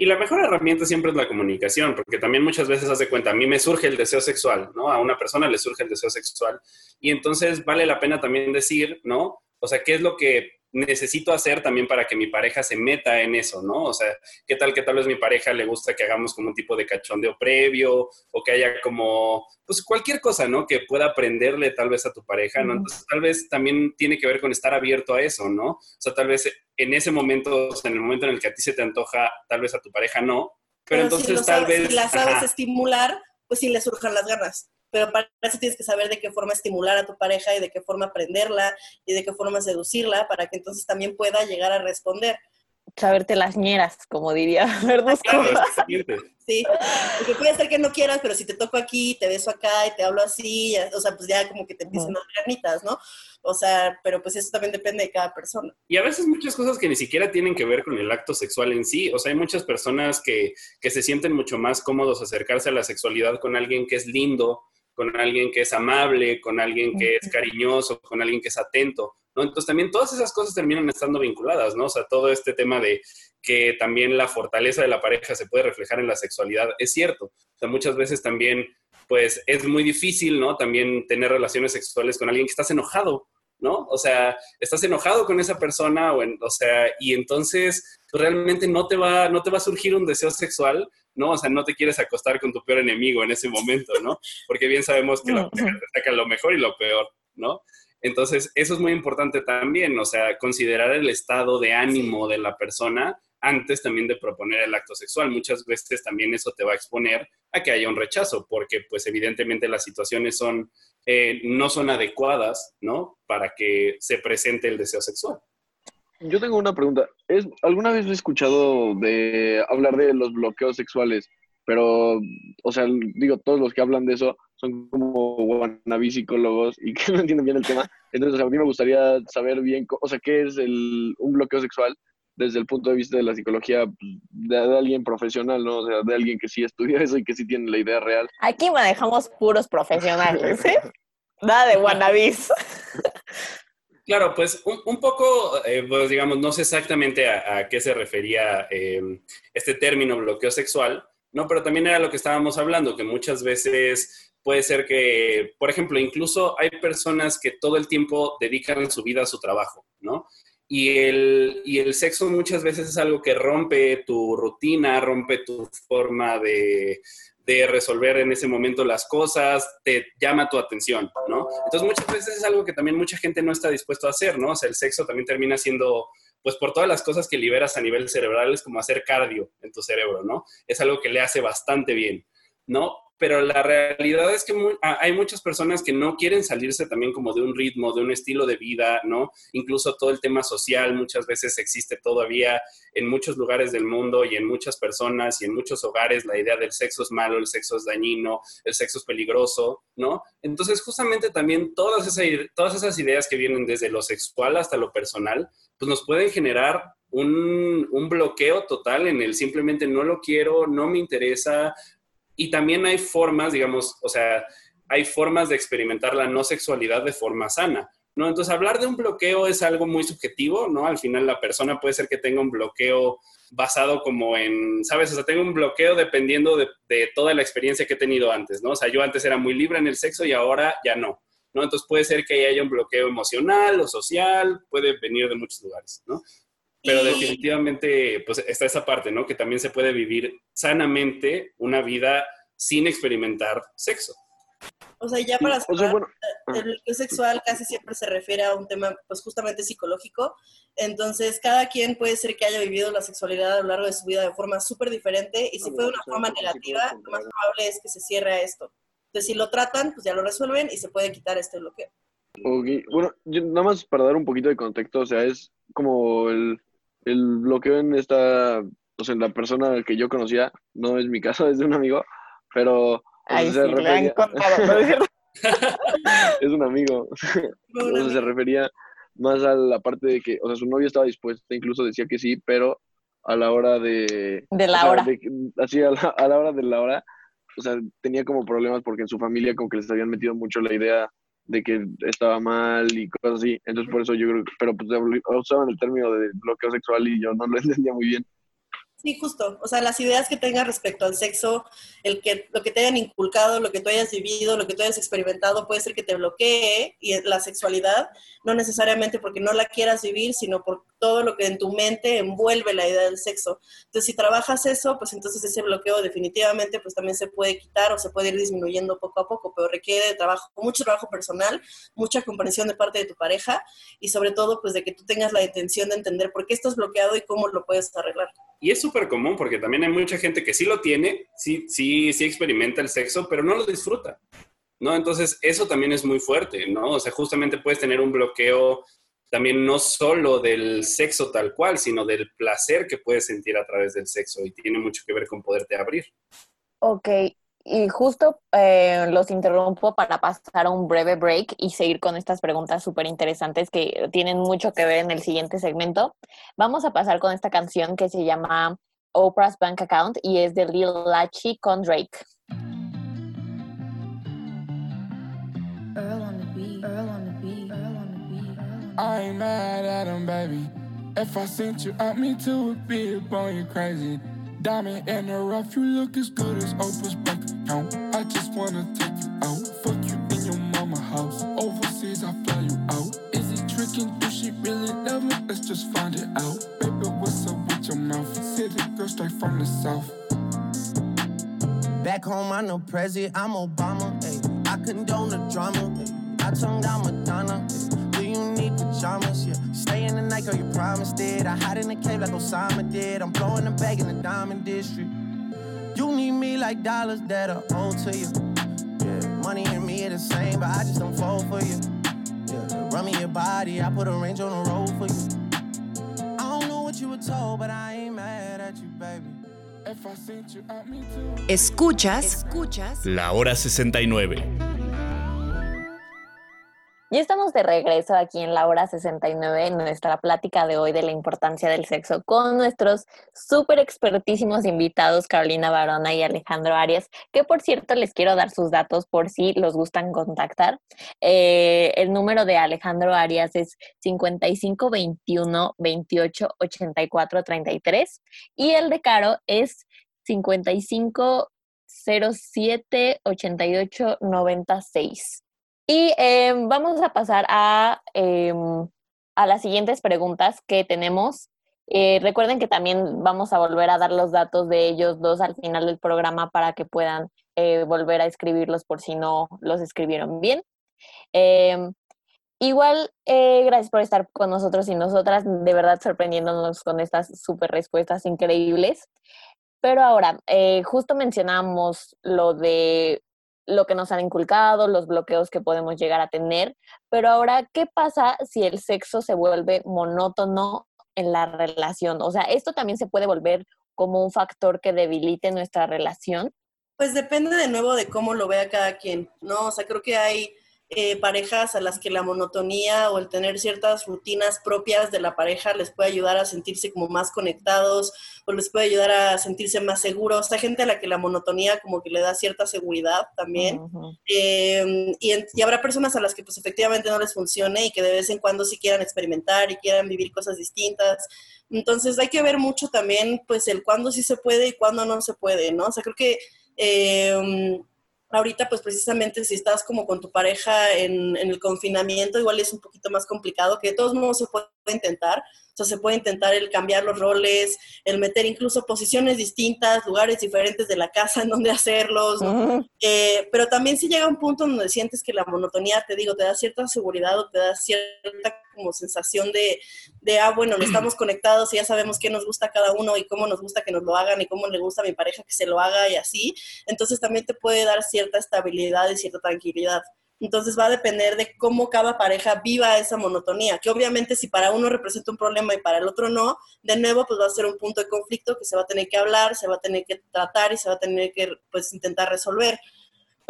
Y la mejor herramienta siempre es la comunicación, porque también muchas veces hace cuenta, a mí me surge el deseo sexual, ¿no? A una persona le surge el deseo sexual. Y entonces vale la pena también decir, ¿no? O sea, ¿qué es lo que necesito hacer también para que mi pareja se meta en eso, ¿no? O sea, ¿qué tal que tal vez mi pareja le gusta que hagamos como un tipo de cachondeo previo o que haya como, pues cualquier cosa, ¿no? Que pueda aprenderle tal vez a tu pareja, ¿no? Entonces, tal vez también tiene que ver con estar abierto a eso, ¿no? O sea, tal vez en ese momento, o sea, en el momento en el que a ti se te antoja, tal vez a tu pareja no, pero, entonces tal vez... Si la sabes estimular, pues sí le surjan las ganas pero para eso tienes que saber de qué forma estimular a tu pareja y de qué forma aprenderla y de qué forma seducirla para que entonces también pueda llegar a responder. Saberte las ñeras, como diría (laughs) sí, porque puede ser que no quieras, pero si te toco aquí, te beso acá y te hablo así, o sea, pues ya como que te empiezan a dar ganitas, ¿no? O sea, pero pues eso también depende de cada persona. Y a veces muchas cosas que ni siquiera tienen que ver con el acto sexual en sí. O sea, hay muchas personas que, que se sienten mucho más cómodos acercarse a la sexualidad con alguien que es lindo, con alguien que es amable, con alguien que es cariñoso, con alguien que es atento. ¿no? Entonces también todas esas cosas terminan estando vinculadas, ¿no? O sea, todo este tema de que también la fortaleza de la pareja se puede reflejar en la sexualidad, es cierto. O sea, muchas veces también, pues es muy difícil, ¿no? También tener relaciones sexuales con alguien que estás enojado, ¿no? O sea, estás enojado con esa persona, o, o sea, y entonces pues, realmente no te, va, no te va a surgir un deseo sexual, ¿no? O sea, no te quieres acostar con tu peor enemigo en ese momento, ¿no? Porque bien sabemos que la pareja te saca lo mejor y lo peor, ¿no? Entonces, eso es muy importante también, o sea, considerar el estado de ánimo de la persona antes también de proponer el acto sexual. Muchas veces también eso te va a exponer a que haya un rechazo, porque pues evidentemente las situaciones son, eh, no son adecuadas, ¿no? Para que se presente el deseo sexual. Yo tengo una pregunta. ¿Es, ¿Alguna vez he escuchado de hablar de los bloqueos sexuales? Pero, o sea, digo, todos los que hablan de eso son como wannabe psicólogos y (laughs) que no entienden bien el tema. Entonces, a mí me gustaría saber bien, o sea, qué es el, un bloqueo sexual desde el punto de vista de la psicología pues, de, alguien profesional, ¿no? O sea, de alguien que sí estudia eso y que sí tiene la idea real. Aquí manejamos puros profesionales, ¿eh? Nada de wannabes. (laughs) Claro, pues un, poco, eh, pues digamos, no sé exactamente a, qué se refería em, este término bloqueo sexual, ¿no? Pero también era lo que estábamos hablando, que muchas veces puede ser que, por ejemplo, incluso hay personas que todo el tiempo dedican su vida a su trabajo, ¿no? Y el, y el sexo muchas veces es algo que rompe tu rutina, rompe tu forma de, de resolver en ese momento las cosas, te llama tu atención, ¿no? Entonces muchas veces es algo que también mucha gente no está dispuesto a hacer, ¿no? O sea, el sexo también termina siendo, pues por todas las cosas que liberas a nivel cerebral, es como hacer cardio en tu cerebro, ¿no? Es algo que le hace bastante bien, ¿no? Pero la realidad es que hay muchas personas que no quieren salirse también como de un ritmo, de un estilo de vida, ¿no? Incluso todo el tema social muchas veces existe todavía en muchos lugares del mundo y en muchas personas y en muchos hogares la idea del sexo es malo, el sexo es dañino, el sexo es peligroso, ¿no? Entonces justamente también todas esas, todas esas ideas que vienen desde lo sexual hasta lo personal, pues nos pueden generar un, un, bloqueo total en el simplemente no lo quiero, no me interesa, y también hay formas, digamos, o sea, hay formas de experimentar la no sexualidad de forma sana. ¿no? Entonces, hablar de un bloqueo es algo muy subjetivo, ¿no? Al final la persona puede ser que tenga un bloqueo basado como en, ¿sabes? O sea, tengo un bloqueo dependiendo de, de, toda la experiencia que he tenido antes, ¿no? O sea, yo antes era muy libre en el sexo y ahora ya no, ¿no? Entonces puede ser que haya un bloqueo emocional o social, puede venir de muchos lugares, ¿no? Pero definitivamente, pues está esa parte, ¿no? Que también se puede vivir sanamente una vida sin experimentar sexo. O sea, ya para cerrar, el bloqueo sexual casi siempre se refiere a un tema, pues justamente psicológico. Entonces, cada quien puede ser que haya vivido la sexualidad a lo largo de su vida de forma súper diferente y si fue de una forma negativa, lo más probable es que se cierre esto. Entonces, si lo tratan, pues ya lo resuelven y se puede quitar este bloqueo. Ok, bueno, nada más para dar un poquito de contexto, o sea, es como el, el bloqueo en esta, o sea, en la persona que yo conocía, no es mi caso, (laughs) es de un amigo, pero... Ay, se refería... (laughs) es un amigo. (laughs) Entonces se refería más a la parte de que, o sea, su novio estaba dispuesta, incluso decía que sí, pero a la hora de... De la hora. así, a la, a la hora de la hora, o sea, tenía como problemas porque en su familia como que les habían metido mucho la idea de que estaba mal y cosas así. Entonces por eso yo creo que, pero pues usaban el término de bloqueo sexual y yo no lo (laughs) entendía muy bien. Sí, justo. O sea, las ideas que tengas respecto al sexo, el que, lo que te hayan inculcado, lo que tú hayas vivido, lo que tú hayas experimentado, puede ser que te bloquee y la sexualidad, no necesariamente porque no la quieras vivir, sino por todo lo que en tu mente envuelve la idea del sexo. Entonces, si trabajas eso, pues entonces ese bloqueo definitivamente pues también se puede quitar o se puede ir disminuyendo poco a poco, pero requiere trabajo, mucho trabajo personal, mucha comprensión de parte de tu pareja y sobre todo pues de que tú tengas la intención de entender por qué estás bloqueado y cómo lo puedes arreglar. Y es súper común porque también hay mucha gente que sí lo tiene, sí, sí, sí experimenta el sexo, pero no lo disfruta. ¿No? Entonces, eso también es muy fuerte, ¿no? O sea, justamente puedes tener un bloqueo también no solo del sexo tal cual, sino del placer que puedes sentir a través del sexo y tiene mucho que ver con poderte abrir. Ok, y justo eh, los interrumpo para pasar a un breve break y seguir con estas preguntas súper interesantes que tienen mucho que ver en el siguiente segmento. Vamos a pasar con esta canción que se llama Oprah's Bank Account y es de Lil Lachi con Drake. Earl on the beat, Earl on the I ain't mad at him, baby. If I sent you out, me too would be upon you crazy. Diamond in the rough, you look as good as Oprah's bank account. I just wanna take you out, fuck you in your mama house. Overseas, I fly you out. Is it tricking? Do she really love me? Let's just find it out. Baby, what's up with your mouth? City girl straight from the south. Back home, I'm no president, I'm Obama. Ay. I condone the drama. Ay. I tongue down Madonna. Ay. Do you need pajamas? Yeah. Stay in the night, girl, you promised it. I hide in the cave like Osama did. I'm blowing the bag in the diamond district. You need me like dollars that are owed to you. Yeah, money and me are the same, but I just don't fall for you. Yeah, run me your body, I put a range on the road for you. I don't know what you were told, but I ain't mad at you, baby. If I sent you out, me too. Escuchas, escuchas La hora 69. Ya estamos de regreso aquí en la hora 69 en nuestra plática de hoy de la importancia del sexo con nuestros súper expertísimos invitados Carolina Barona y Alejandro Arias, que por cierto les quiero dar sus datos por si los gustan contactar. Eh, el número de Alejandro Arias es 5521 28 84 33 y el de Caro es 55 07 88 96. Y eh, vamos a pasar a, eh, a, las siguientes preguntas que tenemos. Eh, recuerden que también vamos a volver a dar los datos de ellos dos al final del programa para que puedan volver a escribirlos por si no los escribieron bien. igual, gracias por estar con nosotros y nosotras, de verdad sorprendiéndonos con estas súper respuestas increíbles. Pero ahora, justo mencionamos lo de lo que nos han inculcado, los bloqueos que podemos llegar a tener, pero ahora, ¿qué pasa si el sexo se vuelve monótono en la relación? O sea, ¿esto también se puede volver como un factor que debilite nuestra relación? Pues depende de nuevo de cómo lo vea cada quien, ¿no? O sea, creo que hay eh, parejas a las que la monotonía o el tener ciertas rutinas propias de la pareja les puede ayudar a sentirse como más conectados o les puede ayudar a sentirse más seguros. Hay gente a la que la monotonía como que le da cierta seguridad también. Eh, y, y, habrá personas a las que pues efectivamente no les funcione y que de vez en cuando sí quieran experimentar y quieran vivir cosas distintas. Entonces hay que ver mucho también pues el cuándo sí se puede y cuándo no se puede, ¿no? O sea, creo que... Eh, ahorita pues precisamente si estás como con tu pareja en, el confinamiento, igual es un poquito más complicado, que de todos modos se puede intentar, o sea, se puede intentar el cambiar los roles, el meter incluso posiciones distintas, lugares diferentes de la casa en donde hacerlos, eh, pero también si llega un punto donde sientes que la monotonía, te digo, te da cierta seguridad o te da cierta como sensación de, de ah, bueno, no estamos conectados y ya sabemos qué nos gusta a cada uno y cómo nos gusta que nos lo hagan y cómo le gusta a mi pareja que se lo haga y así, entonces también te puede dar cierta estabilidad y cierta tranquilidad. Entonces va a depender de cómo cada pareja viva esa monotonía, que obviamente si para uno representa un problema y para el otro no, de nuevo pues va a ser un punto de conflicto que se va a tener que hablar, se va a tener que tratar y se va a tener que pues intentar resolver.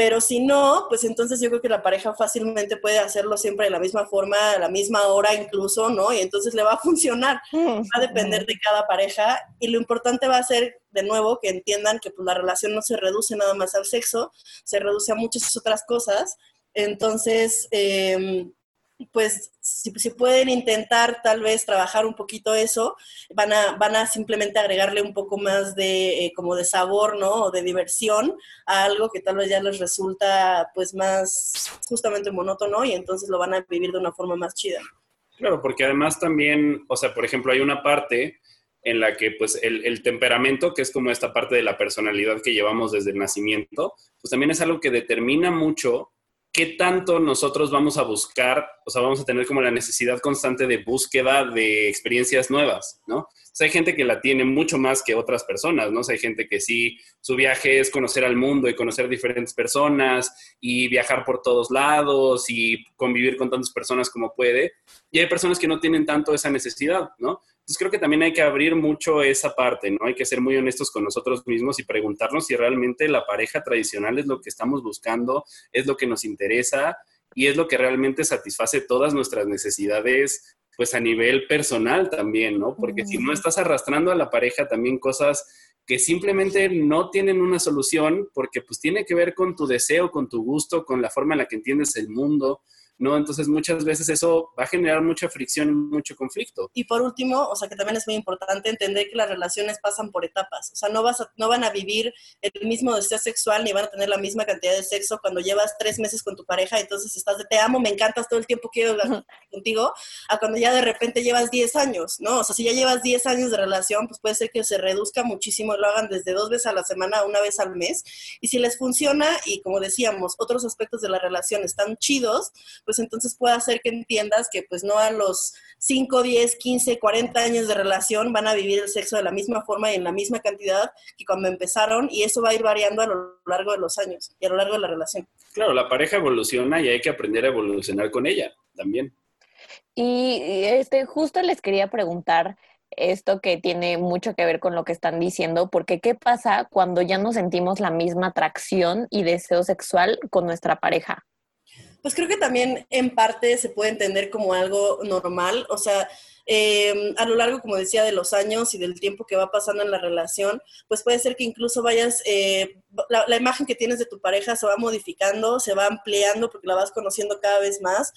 Pero si no, pues entonces yo creo que la pareja fácilmente puede hacerlo siempre de la misma forma, a la misma hora incluso, ¿no? Y entonces le va a funcionar. Va a depender de cada pareja y lo importante va a ser, de nuevo, que entiendan que pues, la relación no se reduce nada más al sexo, se reduce a muchas otras cosas entonces, em, pues si, pueden intentar tal vez trabajar un poquito eso, van a, van a simplemente agregarle un poco más de eh, como de sabor, ¿no? O de diversión a algo que tal vez ya les resulta pues más justamente monótono y entonces lo van a vivir de una forma más chida. Claro, porque además también, o sea, por ejemplo, hay una parte en la que pues el, el, temperamento, que es como esta parte de la personalidad que llevamos desde el nacimiento, pues también es algo que determina mucho qué tanto nosotros vamos a buscar, o sea, vamos a tener como la necesidad constante de búsqueda de experiencias nuevas, ¿no? Hay gente que la tiene mucho más que otras personas, ¿no? Hay gente que sí, su viaje es conocer al mundo y conocer diferentes personas y viajar por todos lados y convivir con tantas personas como puede. Y hay personas que no tienen tanto esa necesidad, ¿no? Entonces creo que también hay que abrir mucho esa parte, ¿no? Hay que ser muy honestos con nosotros mismos y preguntarnos si realmente la pareja tradicional es lo que estamos buscando, es lo que nos interesa y es lo que realmente satisface todas nuestras necesidades, pues a nivel personal también, ¿no? Porque si no estás arrastrando a la pareja también cosas que simplemente no tienen una solución porque pues tiene que ver con tu deseo, con tu gusto, con la forma en la que entiendes el mundo, ¿no? Entonces muchas veces eso va a generar mucha fricción y mucho conflicto. Y por último, o sea que también es muy importante entender que las relaciones pasan por etapas, o sea, no, vas no van a vivir el mismo deseo sexual ni van a tener la misma cantidad de sexo cuando llevas tres meses con tu pareja, entonces estás de te amo, me encantas todo el tiempo quiero hablar contigo, a cuando ya de repente llevas 10 años, ¿no? O sea, si ya llevas 10 años de relación, pues puede ser que se reduzca muchísimo, lo hagan desde dos veces a la semana a una vez al mes, y si les funciona y como decíamos, otros aspectos de la relación están chidos, pues entonces puede hacer que entiendas que pues no a los 5, 10, 15, 40 años de relación van a vivir el sexo de la misma forma y en la misma cantidad que cuando empezaron y eso va a ir variando a lo largo de los años y a lo largo de la relación. Claro, la pareja evoluciona y hay que aprender a evolucionar con ella también. Y este, justo les quería preguntar esto que tiene mucho que ver con lo que están diciendo, porque ¿qué pasa cuando ya no sentimos la misma atracción y deseo sexual con nuestra pareja? Pues creo que también en parte se puede entender como algo normal, o sea, eh, a lo largo, como decía, de los años y del tiempo que va pasando en la relación, pues puede ser que incluso vayas, eh, la, la, imagen que tienes de tu pareja se va modificando, se va ampliando porque la vas conociendo cada vez más,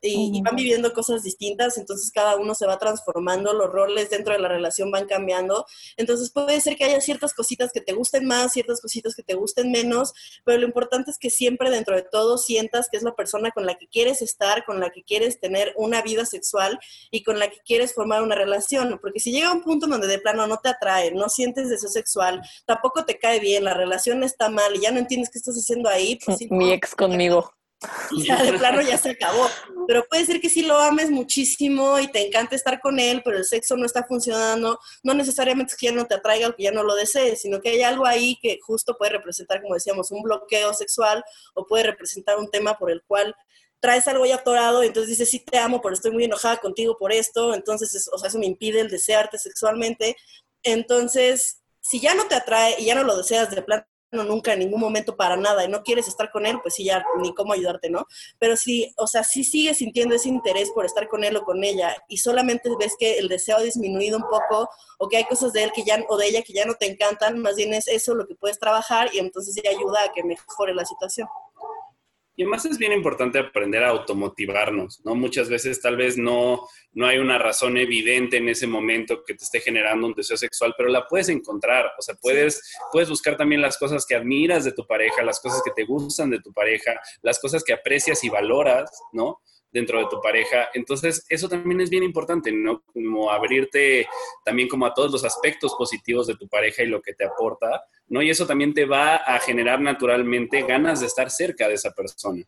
y, van viviendo cosas distintas, entonces cada uno se va transformando, los roles dentro de la relación van cambiando, entonces puede ser que haya ciertas cositas que te gusten más, ciertas cositas que te gusten menos, pero lo importante es que siempre dentro de todo sientas que es la persona con la que quieres estar, con la que quieres tener una vida sexual y con la que quieres formar una relación, porque si llega un punto donde de plano no te atrae, no sientes deseo sexual, tampoco te cae bien, la relación está mal y ya no entiendes qué estás haciendo ahí, pues (laughs) Mi ex conmigo. (laughs) Ya de plano ya se acabó. Pero puede ser que sí lo ames muchísimo y te encante estar con él, pero el sexo no está funcionando. No necesariamente es que ya no te atraiga o que ya no lo desees, sino que hay algo ahí que justo puede representar, como decíamos, un bloqueo sexual o puede representar un tema por el cual traes algo ya atorado y entonces dices, sí te amo, pero estoy muy enojada contigo por esto, entonces, o sea, eso me impide el desearte sexualmente. Entonces, si ya no te atrae y ya no lo deseas de plano, no, nunca en ningún momento para nada y no quieres estar con él, pues sí, ya ni cómo ayudarte, ¿no? Pero si, o sea, si sigues sintiendo ese interés por estar con él o con ella y solamente ves que el deseo ha disminuido un poco o que hay cosas de él que ya, o de ella que ya no te encantan, más bien es eso lo que puedes trabajar y entonces ya ayuda a que mejore la situación. Y además es bien importante aprender a automotivarnos, ¿no? Muchas veces tal vez no, no hay una razón evidente en ese momento que te esté generando un deseo sexual, pero la puedes encontrar. O sea, puedes, puedes buscar también las cosas que admiras de tu pareja, las cosas que te gustan de tu pareja, las cosas que aprecias y valoras, ¿no? Dentro de tu pareja. Entonces, eso también es bien importante, ¿no? Como abrirte también como a todos los aspectos positivos de tu pareja y lo que te aporta, ¿no? Y eso también te va a generar naturalmente ganas de estar cerca de esa persona.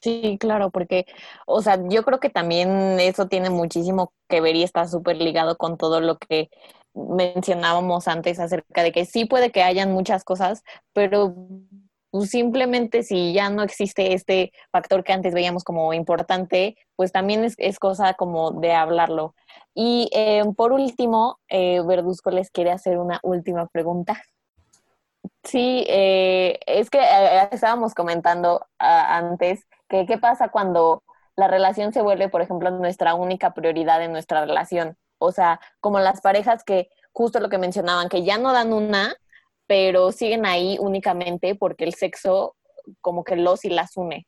Sí, claro, porque, o sea, yo creo que también eso tiene muchísimo que ver y está súper ligado con todo lo que mencionábamos antes acerca de que sí puede que hayan muchas cosas, pero pues simplemente si ya no existe este factor que antes veíamos como importante, pues también es, cosa como de hablarlo. Y eh, por último, eh, Verduzco les quiere hacer una última pregunta. Sí, eh, es que estábamos comentando ah, antes que qué pasa cuando la relación se vuelve, por ejemplo, nuestra única prioridad en nuestra relación. O sea, como las parejas que justo lo que mencionaban, que ya no dan una, pero siguen ahí únicamente porque el sexo como que los y las une.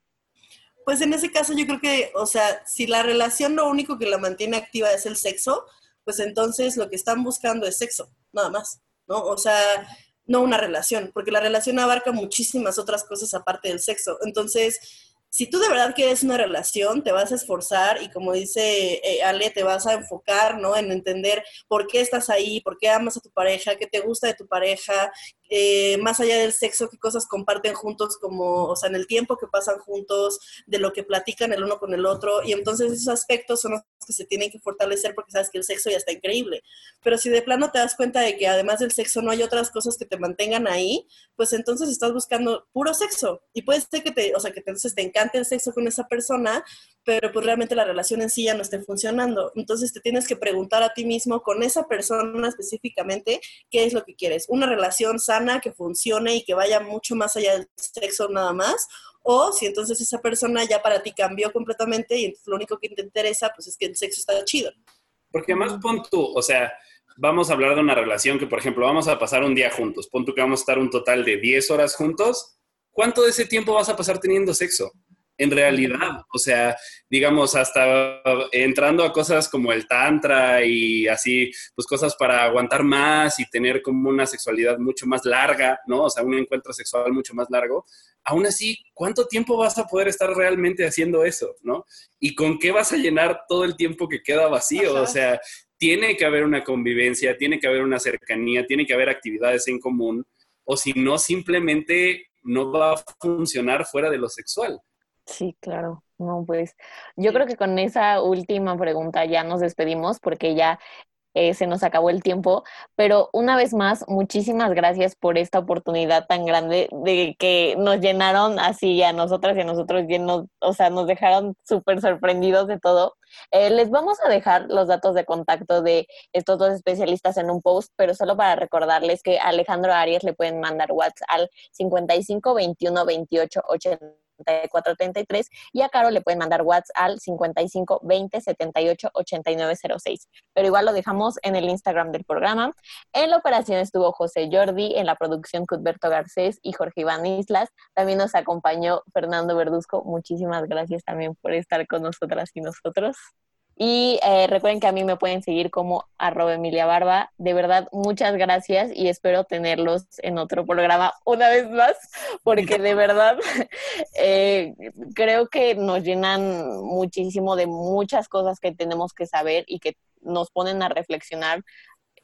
Pues en ese caso yo creo que, o sea, si la relación lo único que la mantiene activa es el sexo, pues entonces lo que están buscando es sexo, nada más, ¿no? O sea, no una relación, porque la relación abarca muchísimas otras cosas aparte del sexo. Entonces, si tú de verdad quieres una relación, te vas a esforzar y como dice eh, Ale, te vas a enfocar, ¿no? En entender por qué estás ahí, por qué amas a tu pareja, qué te gusta de tu pareja, eh, más allá del sexo, qué cosas comparten juntos, como, o sea, en el tiempo que pasan juntos, de lo que platican el uno con el otro, y entonces esos aspectos son los que se tienen que fortalecer porque sabes que el sexo ya está increíble. Pero si de plano te das cuenta de que además del sexo no hay otras cosas que te mantengan ahí, pues entonces estás buscando puro sexo. Y puede ser que te, o sea, que entonces te encante el sexo con esa persona, pero pues realmente la relación en sí ya no esté funcionando. Entonces te tienes que preguntar a ti mismo con esa persona específicamente qué es lo que quieres. Una relación sana que funcione y que vaya mucho más allá del sexo nada más. O si entonces esa persona ya para ti cambió completamente y entonces lo único que te interesa pues es que el sexo está chido. Porque más pon tú, o sea, vamos a hablar de una relación que, por ejemplo, vamos a pasar un día juntos. Pon tú que vamos a estar un total de 10 horas juntos. ¿Cuánto de ese tiempo vas a pasar teniendo sexo? En realidad, o sea, digamos, hasta entrando a cosas como el tantra y así, pues cosas para aguantar más y tener como una sexualidad mucho más larga, ¿no? O sea, un encuentro sexual mucho más largo. Aún así, ¿cuánto tiempo vas a poder estar realmente haciendo eso, ¿no? ¿Y con qué vas a llenar todo el tiempo que queda vacío? O sea, tiene que haber una convivencia, tiene que haber una cercanía, tiene que haber actividades en común, o si no, simplemente no va a funcionar fuera de lo sexual. Sí, claro. No, pues yo creo que con esa última pregunta ya nos despedimos porque ya eh, se nos acabó el tiempo, pero una vez más, muchísimas gracias por esta oportunidad tan grande de que nos llenaron así a nosotras y a nosotros llenos, o sea, nos dejaron súper sorprendidos de todo. Eh, les vamos a dejar los datos de contacto de estos dos especialistas en un post, pero solo para recordarles que a Alejandro Arias le pueden mandar WhatsApp al 55 21 28 80 3433 y a Caro le pueden mandar WhatsApp al 55 20 78 89 06. Pero igual lo dejamos en el Instagram del programa. En la operación estuvo José Jordi, en la producción Cudberto Garcés y Jorge Iván Islas. También nos acompañó Fernando Verduzco. Muchísimas gracias también por estar con nosotras y nosotros. Y eh, recuerden que a mí me pueden seguir como arroba Emilia Barba. De verdad, muchas gracias y espero tenerlos en otro programa una vez más, (laughs) porque de verdad (laughs) eh, creo que nos llenan muchísimo de muchas cosas que tenemos que saber y que nos ponen a reflexionar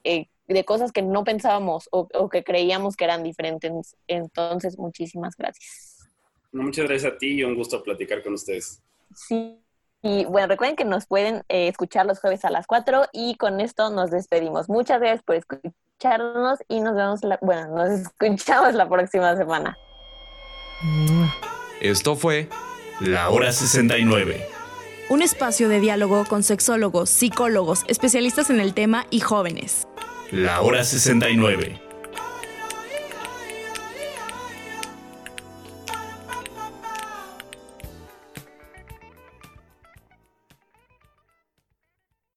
eh, de cosas que no pensábamos o, o que creíamos que eran diferentes. Entonces, muchísimas gracias. Muchas gracias a ti y un gusto platicar con ustedes. Sí. Y bueno, recuerden que nos pueden eh, escuchar los jueves a las 4 y con esto nos despedimos. Muchas gracias por escucharnos y nos vemos, la, bueno, nos (laughs) escuchamos la próxima semana. Esto fue La Hora 69. Un espacio de diálogo con sexólogos, psicólogos, especialistas en el tema y jóvenes. La Hora 69